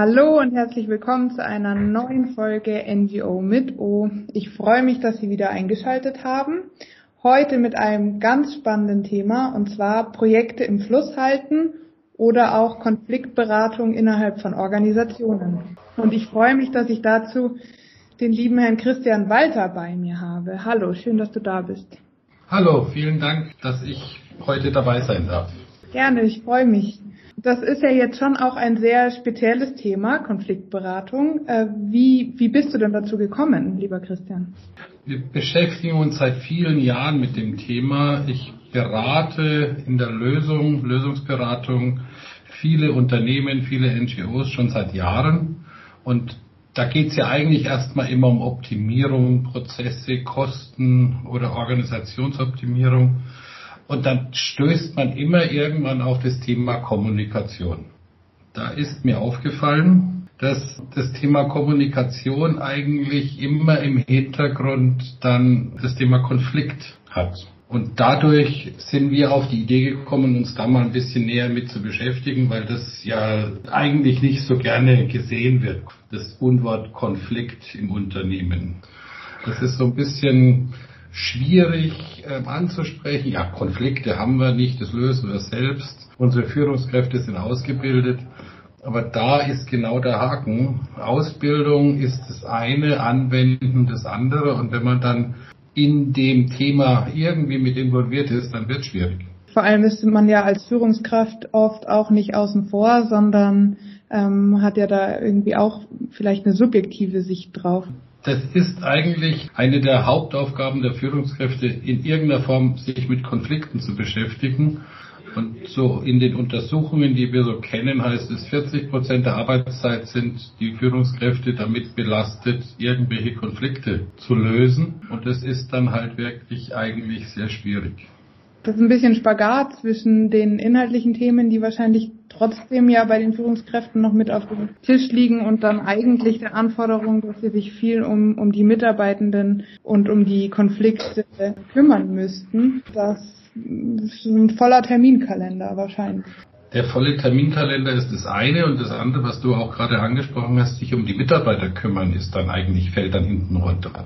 Hallo und herzlich willkommen zu einer neuen Folge NGO mit O. Ich freue mich, dass Sie wieder eingeschaltet haben. Heute mit einem ganz spannenden Thema und zwar Projekte im Fluss halten oder auch Konfliktberatung innerhalb von Organisationen. Und ich freue mich, dass ich dazu den lieben Herrn Christian Walter bei mir habe. Hallo, schön, dass du da bist. Hallo, vielen Dank, dass ich heute dabei sein darf. Gerne, ich freue mich. Das ist ja jetzt schon auch ein sehr spezielles Thema, Konfliktberatung. Äh, wie, wie bist du denn dazu gekommen, lieber Christian? Wir beschäftigen uns seit vielen Jahren mit dem Thema. Ich berate in der Lösung, Lösungsberatung viele Unternehmen, viele NGOs schon seit Jahren. Und da geht es ja eigentlich erstmal immer um Optimierung, Prozesse, Kosten oder Organisationsoptimierung. Und dann stößt man immer irgendwann auf das Thema Kommunikation. Da ist mir aufgefallen, dass das Thema Kommunikation eigentlich immer im Hintergrund dann das Thema Konflikt hat. Und dadurch sind wir auf die Idee gekommen, uns da mal ein bisschen näher mit zu beschäftigen, weil das ja eigentlich nicht so gerne gesehen wird, das Unwort Konflikt im Unternehmen. Das ist so ein bisschen schwierig äh, anzusprechen. Ja, Konflikte haben wir nicht, das lösen wir selbst. Unsere Führungskräfte sind ausgebildet. Aber da ist genau der Haken. Ausbildung ist das eine, Anwenden das andere. Und wenn man dann in dem Thema irgendwie mit involviert ist, dann wird es schwierig. Vor allem ist man ja als Führungskraft oft auch nicht außen vor, sondern ähm, hat ja da irgendwie auch vielleicht eine subjektive Sicht drauf. Das ist eigentlich eine der Hauptaufgaben der Führungskräfte, in irgendeiner Form sich mit Konflikten zu beschäftigen. Und so in den Untersuchungen, die wir so kennen, heißt es, 40 Prozent der Arbeitszeit sind die Führungskräfte damit belastet, irgendwelche Konflikte zu lösen. Und das ist dann halt wirklich eigentlich sehr schwierig. Das ist ein bisschen Spagat zwischen den inhaltlichen Themen, die wahrscheinlich trotzdem ja bei den Führungskräften noch mit auf dem Tisch liegen und dann eigentlich der Anforderung, dass sie sich viel um, um die Mitarbeitenden und um die Konflikte kümmern müssten. Das ist ein voller Terminkalender wahrscheinlich. Der volle Terminkalender ist das eine und das andere, was du auch gerade angesprochen hast, sich um die Mitarbeiter kümmern, ist dann eigentlich, fällt dann hinten runter.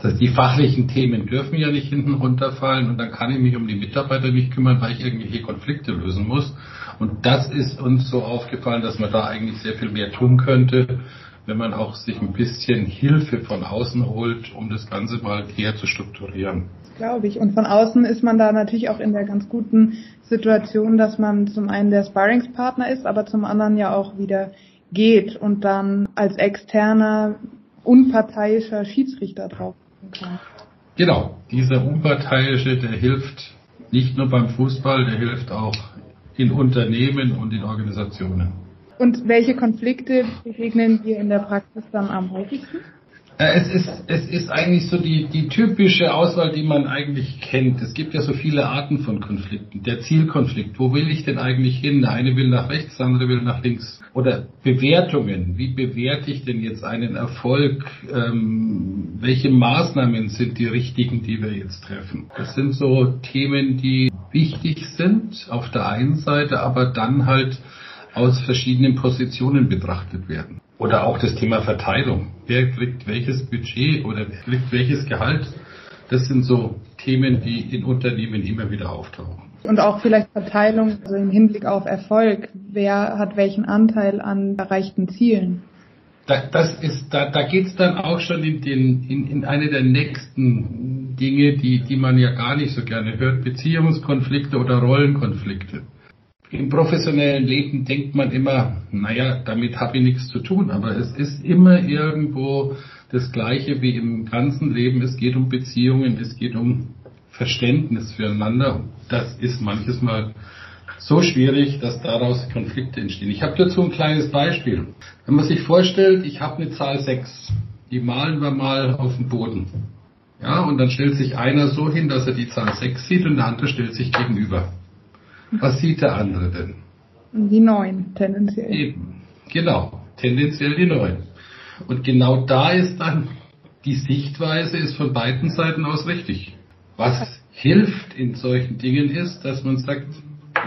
Das, die fachlichen Themen dürfen ja nicht hinten runterfallen und dann kann ich mich um die Mitarbeiter nicht kümmern, weil ich irgendwelche Konflikte lösen muss. Und das ist uns so aufgefallen, dass man da eigentlich sehr viel mehr tun könnte, wenn man auch sich ein bisschen Hilfe von außen holt, um das Ganze mal eher zu strukturieren glaube ich. Und von außen ist man da natürlich auch in der ganz guten Situation, dass man zum einen der Sparringspartner ist, aber zum anderen ja auch wieder geht und dann als externer, unparteiischer Schiedsrichter drauf kann. Genau, dieser unparteiische, der hilft nicht nur beim Fußball, der hilft auch in Unternehmen und in Organisationen. Und welche Konflikte begegnen wir in der Praxis dann am häufigsten? Äh, es ist, es ist eigentlich so die, die typische Auswahl, die man eigentlich kennt. Es gibt ja so viele Arten von Konflikten. Der Zielkonflikt, wo will ich denn eigentlich hin? Der eine will nach rechts, der andere will nach links. Oder Bewertungen, wie bewerte ich denn jetzt einen Erfolg? Ähm, welche Maßnahmen sind die richtigen, die wir jetzt treffen? Das sind so Themen, die wichtig sind auf der einen Seite, aber dann halt aus verschiedenen Positionen betrachtet werden. Oder auch das Thema Verteilung. Wer kriegt welches Budget oder wer kriegt welches Gehalt? Das sind so Themen, die in Unternehmen immer wieder auftauchen. Und auch vielleicht Verteilung also im Hinblick auf Erfolg. Wer hat welchen Anteil an erreichten Zielen? Da, das ist, da, da geht es dann auch schon in, den, in, in eine der nächsten Dinge, die, die man ja gar nicht so gerne hört, Beziehungskonflikte oder Rollenkonflikte. Im professionellen Leben denkt man immer, naja, damit habe ich nichts zu tun, aber es ist immer irgendwo das Gleiche wie im ganzen Leben. Es geht um Beziehungen, es geht um Verständnis füreinander. Das ist manches Mal so schwierig, dass daraus Konflikte entstehen. Ich habe dazu ein kleines Beispiel. Wenn man sich vorstellt, ich habe eine Zahl 6, die malen wir mal auf den Boden. Ja, und dann stellt sich einer so hin, dass er die Zahl 6 sieht und der andere stellt sich gegenüber. Was sieht der andere denn? Die neun, tendenziell. Eben, genau, tendenziell die neun. Und genau da ist dann, die Sichtweise ist von beiden Seiten aus richtig. Was hilft in solchen Dingen ist, dass man sagt,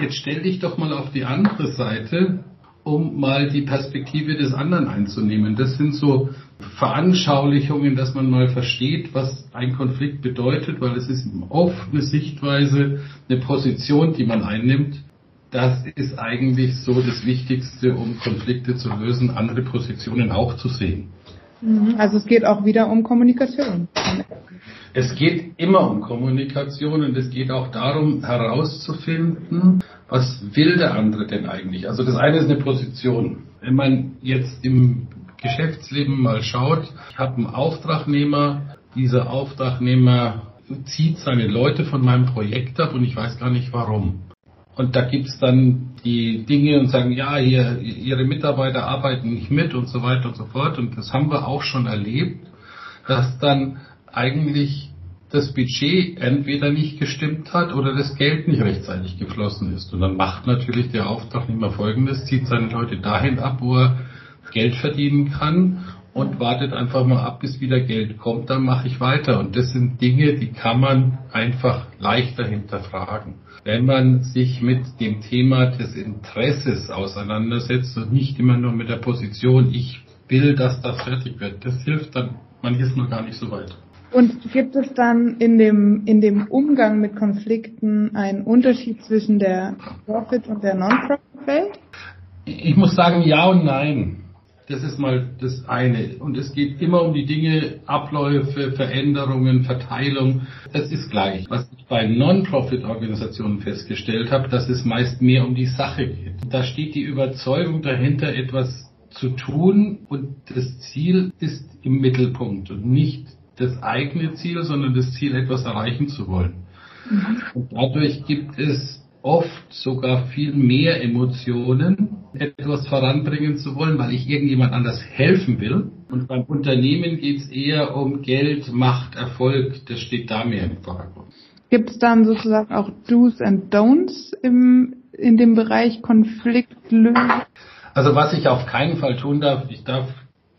jetzt stell dich doch mal auf die andere Seite um mal die Perspektive des anderen einzunehmen. Das sind so Veranschaulichungen, dass man mal versteht, was ein Konflikt bedeutet, weil es ist oft eine Sichtweise, eine Position, die man einnimmt. Das ist eigentlich so das Wichtigste, um Konflikte zu lösen, andere Positionen auch zu sehen. Mhm. Also es geht auch wieder um Kommunikation. Es geht immer um Kommunikation und es geht auch darum herauszufinden, was will der andere denn eigentlich? Also das eine ist eine Position. Wenn man jetzt im Geschäftsleben mal schaut, ich habe einen Auftragnehmer, dieser Auftragnehmer zieht seine Leute von meinem Projekt ab und ich weiß gar nicht warum. Und da gibt's dann die Dinge und sagen, ja, hier, ihre Mitarbeiter arbeiten nicht mit und so weiter und so fort. Und das haben wir auch schon erlebt, dass dann eigentlich das Budget entweder nicht gestimmt hat oder das Geld nicht rechtzeitig geflossen ist. Und dann macht natürlich der Auftragnehmer Folgendes, zieht seine Leute dahin ab, wo er Geld verdienen kann und wartet einfach mal ab, bis wieder Geld kommt, dann mache ich weiter. Und das sind Dinge, die kann man einfach leichter hinterfragen. Wenn man sich mit dem Thema des Interesses auseinandersetzt und nicht immer nur mit der Position, ich will, dass das fertig wird, das hilft dann manches nur gar nicht so weit. Und gibt es dann in dem, in dem Umgang mit Konflikten einen Unterschied zwischen der Profit- und der Non-Profit-Welt? Ich muss sagen, ja und nein. Das ist mal das eine. Und es geht immer um die Dinge, Abläufe, Veränderungen, Verteilung. Das ist gleich. Was ich bei Non-Profit-Organisationen festgestellt habe, dass es meist mehr um die Sache geht. Da steht die Überzeugung dahinter, etwas zu tun und das Ziel ist im Mittelpunkt und nicht das eigene Ziel, sondern das Ziel, etwas erreichen zu wollen. Mhm. Und dadurch gibt es oft sogar viel mehr Emotionen, etwas voranbringen zu wollen, weil ich irgendjemand anders helfen will. Und beim Unternehmen geht es eher um Geld, Macht, Erfolg. Das steht da mehr im Vordergrund. Gibt es dann sozusagen auch Do's and Don'ts im, in dem Bereich Konfliktlösung? Also was ich auf keinen Fall tun darf, ich darf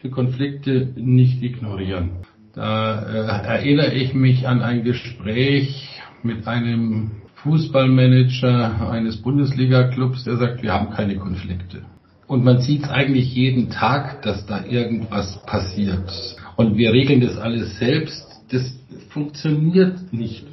die Konflikte nicht ignorieren. Da äh, erinnere ich mich an ein Gespräch mit einem Fußballmanager eines Bundesliga-Clubs, der sagt, wir haben keine Konflikte. Und man sieht eigentlich jeden Tag, dass da irgendwas passiert. Und wir regeln das alles selbst. Das funktioniert nicht.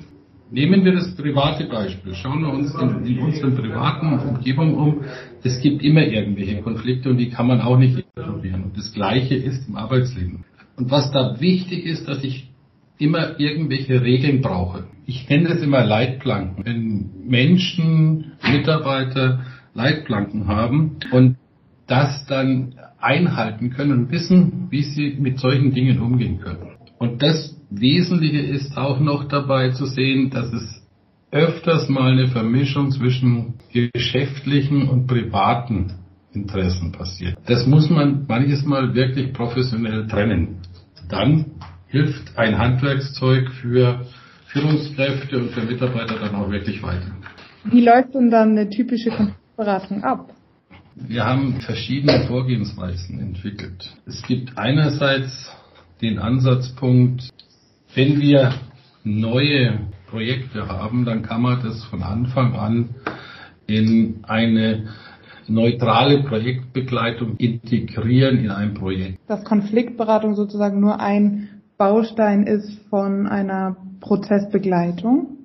Nehmen wir das private Beispiel. Schauen wir uns in, in unseren privaten Umgebungen um. Es gibt immer irgendwelche Konflikte und die kann man auch nicht ignorieren. Und das Gleiche ist im Arbeitsleben. Und was da wichtig ist, dass ich immer irgendwelche Regeln brauche. Ich nenne das immer Leitplanken. Wenn Menschen, Mitarbeiter Leitplanken haben und das dann einhalten können und wissen, wie sie mit solchen Dingen umgehen können. Und das Wesentliche ist auch noch dabei zu sehen, dass es öfters mal eine Vermischung zwischen geschäftlichen und privaten Interessen passiert. Das muss man manches Mal wirklich professionell trennen. Dann hilft ein Handwerkszeug für Führungskräfte und für Mitarbeiter dann auch wirklich weiter. Wie läuft denn dann eine typische Konfliktberatung ab? Wir haben verschiedene Vorgehensweisen entwickelt. Es gibt einerseits den Ansatzpunkt, wenn wir neue Projekte haben, dann kann man das von Anfang an in eine neutrale Projektbegleitung integrieren in ein Projekt. Dass Konfliktberatung sozusagen nur ein Baustein ist von einer Prozessbegleitung?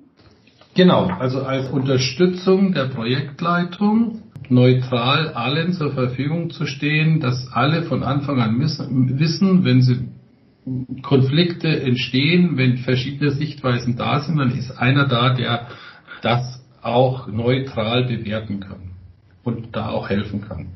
Genau, also als Unterstützung der Projektleitung neutral allen zur Verfügung zu stehen, dass alle von Anfang an wissen, wenn sie Konflikte entstehen, wenn verschiedene Sichtweisen da sind, dann ist einer da, der das auch neutral bewerten kann und da auch helfen kann.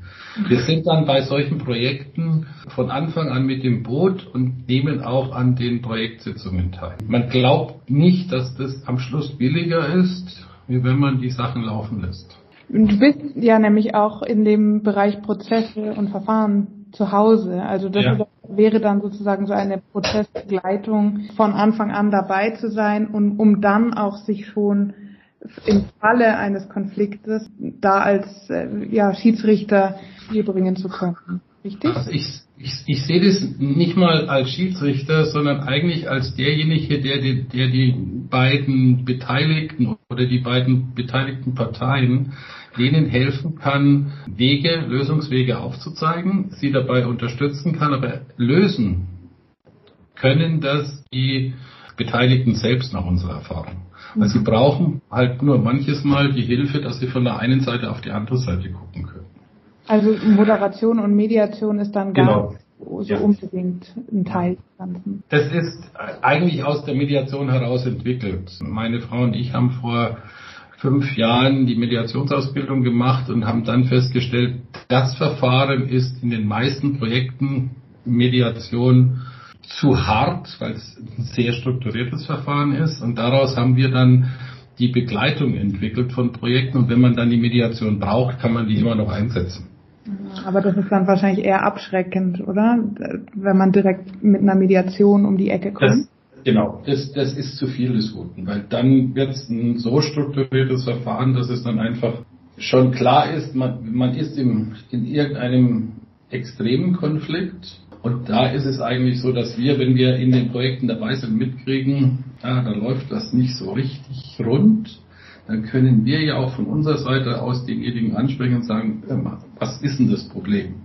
Wir sind dann bei solchen Projekten von Anfang an mit dem Boot und nehmen auch an den Projektsitzungen teil. Man glaubt nicht, dass das am Schluss billiger ist, wie wenn man die Sachen laufen lässt. Du bist ja nämlich auch in dem Bereich Prozesse und Verfahren zu Hause. Also das ja. wäre dann sozusagen so eine Prozessbegleitung von Anfang an dabei zu sein und um dann auch sich schon im Falle eines Konfliktes da als äh, ja, Schiedsrichter hier bringen zu können. Richtig? Also ich, ich, ich sehe das nicht mal als Schiedsrichter, sondern eigentlich als derjenige, der die, der die beiden Beteiligten oder die beiden beteiligten Parteien denen helfen kann, Wege, Lösungswege aufzuzeigen, sie dabei unterstützen kann, aber lösen können das die Beteiligten selbst nach unserer Erfahrung. Weil sie brauchen halt nur manches Mal die Hilfe, dass sie von der einen Seite auf die andere Seite gucken können. Also Moderation und Mediation ist dann gar genau. so ja. unbedingt ein Teil des Ganzen. Das ist eigentlich aus der Mediation heraus entwickelt. Meine Frau und ich haben vor fünf Jahren die Mediationsausbildung gemacht und haben dann festgestellt, das Verfahren ist in den meisten Projekten Mediation zu hart, weil es ein sehr strukturiertes Verfahren ist. Und daraus haben wir dann die Begleitung entwickelt von Projekten. Und wenn man dann die Mediation braucht, kann man die immer noch einsetzen. Aber das ist dann wahrscheinlich eher abschreckend, oder? Wenn man direkt mit einer Mediation um die Ecke kommt. Das, genau, das, das ist zu viel des Guten, weil dann wird es ein so strukturiertes Verfahren, dass es dann einfach schon klar ist, man, man ist im, in irgendeinem extremen Konflikt und da ist es eigentlich so, dass wir, wenn wir in den Projekten dabei sind, mitkriegen, ja, da läuft das nicht so richtig rund, dann können wir ja auch von unserer Seite aus denjenigen ansprechen und sagen, was ist denn das Problem?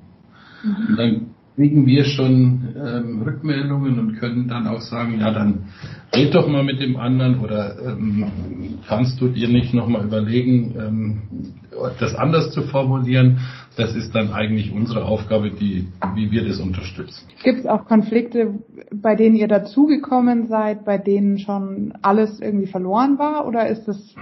Mhm. Und dann kriegen wir schon ähm, Rückmeldungen und können dann auch sagen, ja, dann red doch mal mit dem anderen oder ähm, kannst du dir nicht nochmal überlegen, ähm, das anders zu formulieren. Das ist dann eigentlich unsere Aufgabe, die, wie wir das unterstützen. Gibt es auch Konflikte, bei denen ihr dazugekommen seid, bei denen schon alles irgendwie verloren war oder ist das,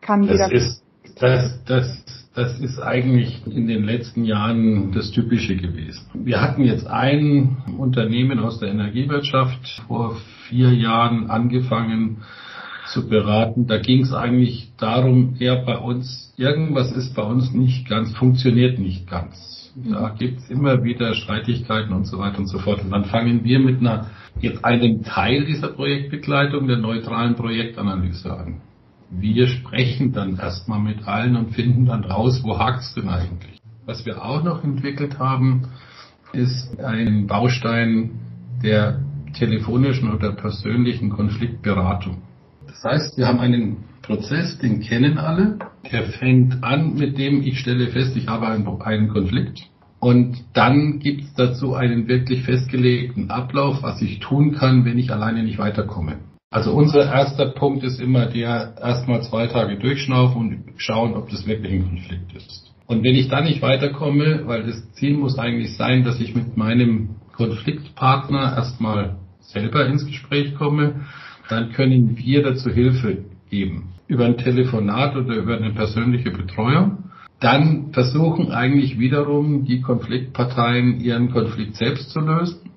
kann jeder... Das ist, das, das das ist eigentlich in den letzten Jahren das Typische gewesen. Wir hatten jetzt ein Unternehmen aus der Energiewirtschaft vor vier Jahren angefangen zu beraten. Da ging es eigentlich darum, eher bei uns, irgendwas ist bei uns nicht ganz, funktioniert nicht ganz. Da gibt es immer wieder Streitigkeiten und so weiter und so fort. Und dann fangen wir mit einer, jetzt einem Teil dieser Projektbegleitung, der neutralen Projektanalyse an wir sprechen dann erstmal mit allen und finden dann raus, wo hakt's denn eigentlich. Was wir auch noch entwickelt haben, ist ein Baustein der telefonischen oder persönlichen Konfliktberatung. Das heißt, wir haben einen Prozess, den kennen alle. Der fängt an mit dem, ich stelle fest, ich habe einen, einen Konflikt. Und dann gibt es dazu einen wirklich festgelegten Ablauf, was ich tun kann, wenn ich alleine nicht weiterkomme. Also unser erster Punkt ist immer der, erstmal zwei Tage durchschnaufen und schauen, ob das wirklich ein Konflikt ist. Und wenn ich dann nicht weiterkomme, weil das Ziel muss eigentlich sein, dass ich mit meinem Konfliktpartner erstmal selber ins Gespräch komme, dann können wir dazu Hilfe geben. Über ein Telefonat oder über eine persönliche Betreuung. Dann versuchen eigentlich wiederum die Konfliktparteien ihren Konflikt selbst zu lösen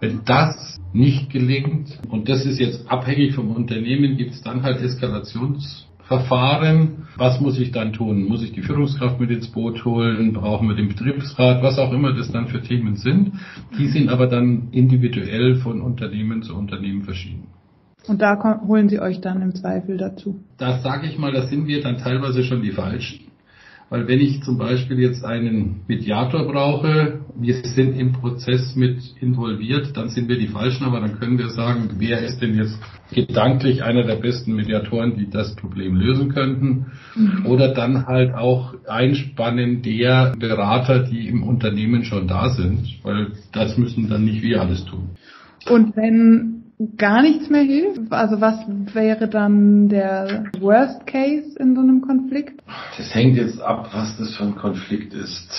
wenn das nicht gelingt, und das ist jetzt abhängig vom Unternehmen, gibt es dann halt Eskalationsverfahren. Was muss ich dann tun? Muss ich die Führungskraft mit ins Boot holen? Brauchen wir den Betriebsrat? Was auch immer das dann für Themen sind. Die sind aber dann individuell von Unternehmen zu Unternehmen verschieden. Und da holen Sie euch dann im Zweifel dazu? Da sage ich mal, da sind wir dann teilweise schon die Falschen. Weil wenn ich zum Beispiel jetzt einen Mediator brauche, wir sind im Prozess mit involviert, dann sind wir die Falschen, aber dann können wir sagen, wer ist denn jetzt gedanklich einer der besten Mediatoren, die das Problem lösen könnten. Mhm. Oder dann halt auch einspannen der Berater, die im Unternehmen schon da sind, weil das müssen dann nicht wir alles tun. Und wenn gar nichts mehr hilft? Also was wäre dann der Worst Case in so einem Konflikt? Das hängt jetzt ab, was das für ein Konflikt ist.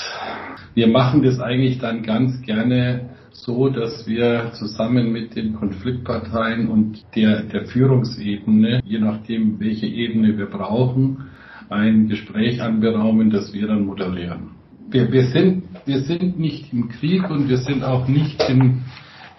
Wir machen das eigentlich dann ganz gerne so, dass wir zusammen mit den Konfliktparteien und der, der Führungsebene, je nachdem, welche Ebene wir brauchen, ein Gespräch anberaumen, das wir dann moderieren. Wir, wir, sind, wir sind nicht im Krieg und wir sind auch nicht in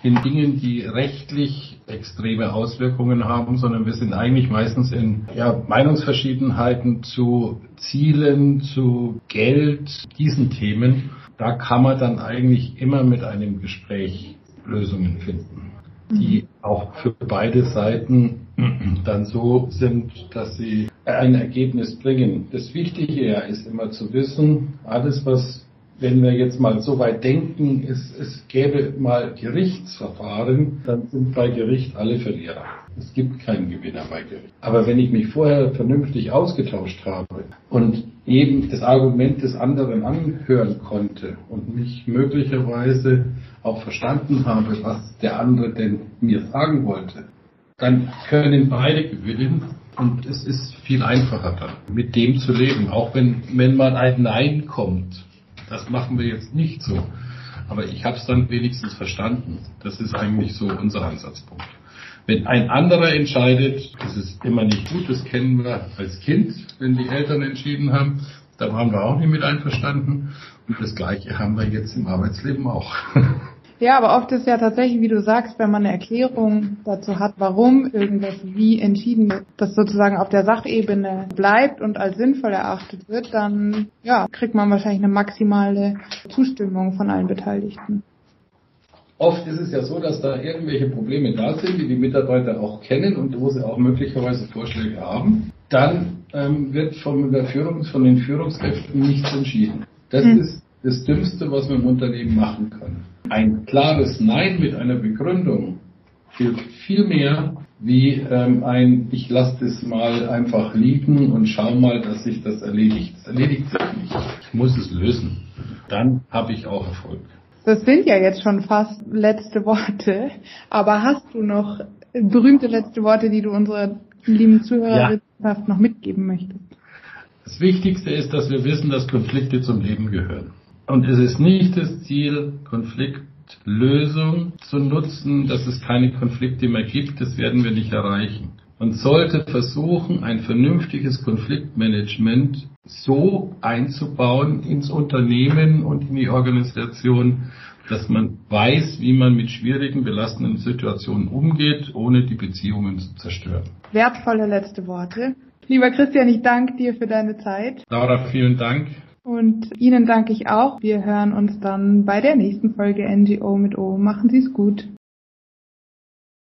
in Dingen, die rechtlich extreme Auswirkungen haben, sondern wir sind eigentlich meistens in ja, Meinungsverschiedenheiten zu Zielen, zu Geld, diesen Themen. Da kann man dann eigentlich immer mit einem Gespräch Lösungen finden, die auch für beide Seiten dann so sind, dass sie ein Ergebnis bringen. Das Wichtige ja ist immer zu wissen, alles was wenn wir jetzt mal so weit denken, es, es gäbe mal Gerichtsverfahren, dann sind bei Gericht alle Verlierer. Es gibt keinen Gewinner bei Gericht. Aber wenn ich mich vorher vernünftig ausgetauscht habe und eben das Argument des anderen anhören konnte und mich möglicherweise auch verstanden habe, was der andere denn mir sagen wollte, dann können beide gewinnen und es ist viel einfacher dann, mit dem zu leben. Auch wenn, wenn mal ein Nein kommt. Das machen wir jetzt nicht so. Aber ich habe es dann wenigstens verstanden. Das ist eigentlich so unser Ansatzpunkt. Wenn ein anderer entscheidet, das ist immer nicht gut, das kennen wir als Kind, wenn die Eltern entschieden haben, da waren wir auch nicht mit einverstanden. Und das Gleiche haben wir jetzt im Arbeitsleben auch. Ja, aber oft ist ja tatsächlich, wie du sagst, wenn man eine Erklärung dazu hat, warum irgendwas wie entschieden wird, das sozusagen auf der Sachebene bleibt und als sinnvoll erachtet wird, dann ja, kriegt man wahrscheinlich eine maximale Zustimmung von allen Beteiligten. Oft ist es ja so, dass da irgendwelche Probleme da sind, die die Mitarbeiter auch kennen und wo sie auch möglicherweise Vorschläge haben. Dann ähm, wird von, der Führung, von den Führungskräften nichts entschieden. Das hm. ist das Dümmste, was man im Unternehmen machen kann. Ein klares Nein mit einer Begründung hilft viel mehr wie ähm, ein Ich lasse das mal einfach liegen und schau mal, dass sich das erledigt. Das erledigt sich nicht. Ich muss es lösen. Dann habe ich auch Erfolg. Das sind ja jetzt schon fast letzte Worte, aber hast du noch berühmte letzte Worte, die du unserer lieben Zuhörerschaft ja. noch mitgeben möchtest? Das Wichtigste ist, dass wir wissen, dass Konflikte zum Leben gehören. Und es ist nicht das Ziel, Konfliktlösung zu nutzen, dass es keine Konflikte mehr gibt. Das werden wir nicht erreichen. Man sollte versuchen, ein vernünftiges Konfliktmanagement so einzubauen ins Unternehmen und in die Organisation, dass man weiß, wie man mit schwierigen, belastenden Situationen umgeht, ohne die Beziehungen zu zerstören. Wertvolle letzte Worte. Lieber Christian, ich danke dir für deine Zeit. Laura, vielen Dank. Und Ihnen danke ich auch. Wir hören uns dann bei der nächsten Folge NGO mit O. Machen Sie es gut.